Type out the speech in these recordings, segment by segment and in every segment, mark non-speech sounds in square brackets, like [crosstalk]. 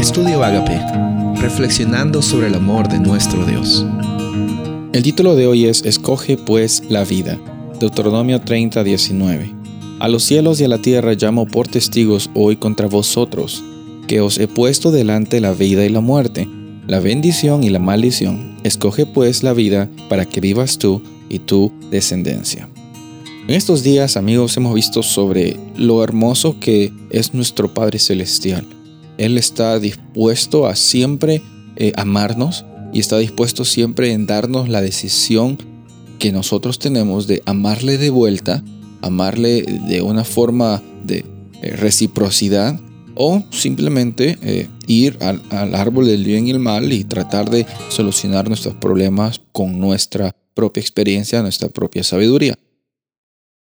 Estudio Agape, reflexionando sobre el amor de nuestro Dios. El título de hoy es Escoge pues la vida, Deuteronomio 30, 19. A los cielos y a la tierra llamo por testigos hoy contra vosotros, que os he puesto delante la vida y la muerte, la bendición y la maldición. Escoge pues la vida para que vivas tú y tu descendencia. En estos días, amigos, hemos visto sobre lo hermoso que es nuestro Padre Celestial él está dispuesto a siempre eh, amarnos y está dispuesto siempre en darnos la decisión que nosotros tenemos de amarle de vuelta, amarle de una forma de eh, reciprocidad o simplemente eh, ir al, al, árbol del bien y el mal y tratar de solucionar nuestros problemas con nuestra propia experiencia, nuestra propia sabiduría.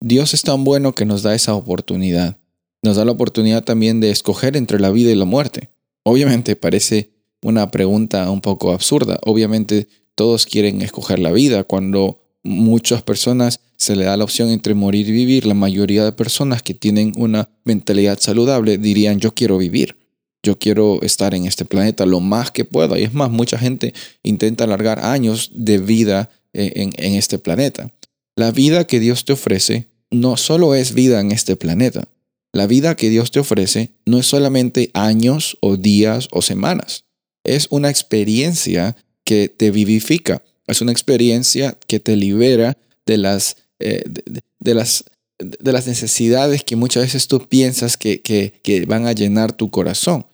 Dios es tan bueno que nos da esa oportunidad nos da la oportunidad también de escoger entre la vida y la muerte. Obviamente parece una pregunta un poco absurda. Obviamente todos quieren escoger la vida. Cuando muchas personas se le da la opción entre morir y vivir, la mayoría de personas que tienen una mentalidad saludable dirían yo quiero vivir. Yo quiero estar en este planeta lo más que pueda. Y es más, mucha gente intenta alargar años de vida eh, en, en este planeta. La vida que Dios te ofrece no solo es vida en este planeta, la vida que Dios te ofrece no es solamente años o días o semanas. Es una experiencia que te vivifica. Es una experiencia que te libera de las, eh, de, las, de las necesidades que muchas veces tú piensas que, que, van a llenar tu corazón.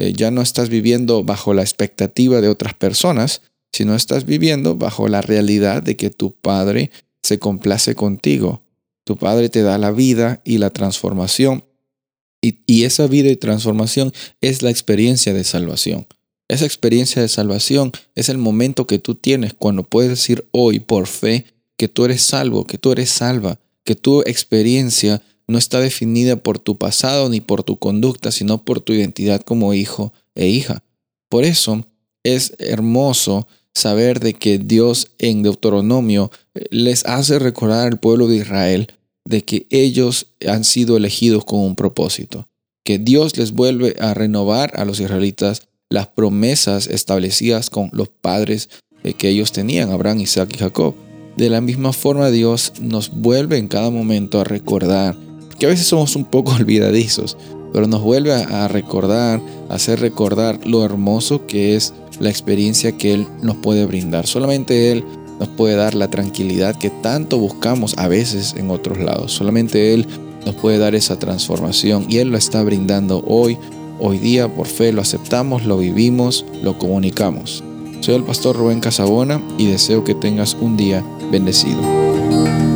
Eh, ya no estás viviendo bajo la expectativa de otras personas, sino estás viviendo bajo la realidad de que tu Padre se complace contigo. Tu Padre te da la vida y la transformación y, esa vida y transformación es la experiencia de salvación. Esa experiencia de salvación es el momento que tú tienes cuando puedes decir hoy por fe que tú eres salvo, que tú eres salva, que tu experiencia no está definida por tu pasado ni por tu conducta, sino por tu identidad como hijo e hija. Por eso es hermoso saber de que Dios en Deuteronomio eh, les hace recordar al pueblo de Israel de que ellos han sido elegidos con un propósito, que Dios les vuelve a renovar a los israelitas las promesas establecidas con los padres eh, que ellos tenían, Abraham, Isaac y Jacob. De la misma forma Dios nos vuelve en cada momento a recordar, que a veces somos un poco [laughs] olvidadizos, pero nos vuelve a recordar, a hacer recordar lo hermoso que es la experiencia que Él nos puede brindar. Solamente Él nos puede dar la tranquilidad que tanto buscamos a veces en otros lados. Solamente Él nos puede dar esa transformación y Él lo está brindando hoy. Hoy día por fe lo aceptamos, lo vivimos, lo comunicamos. Soy el pastor Rubén Casabona y deseo que tengas un día bendecido.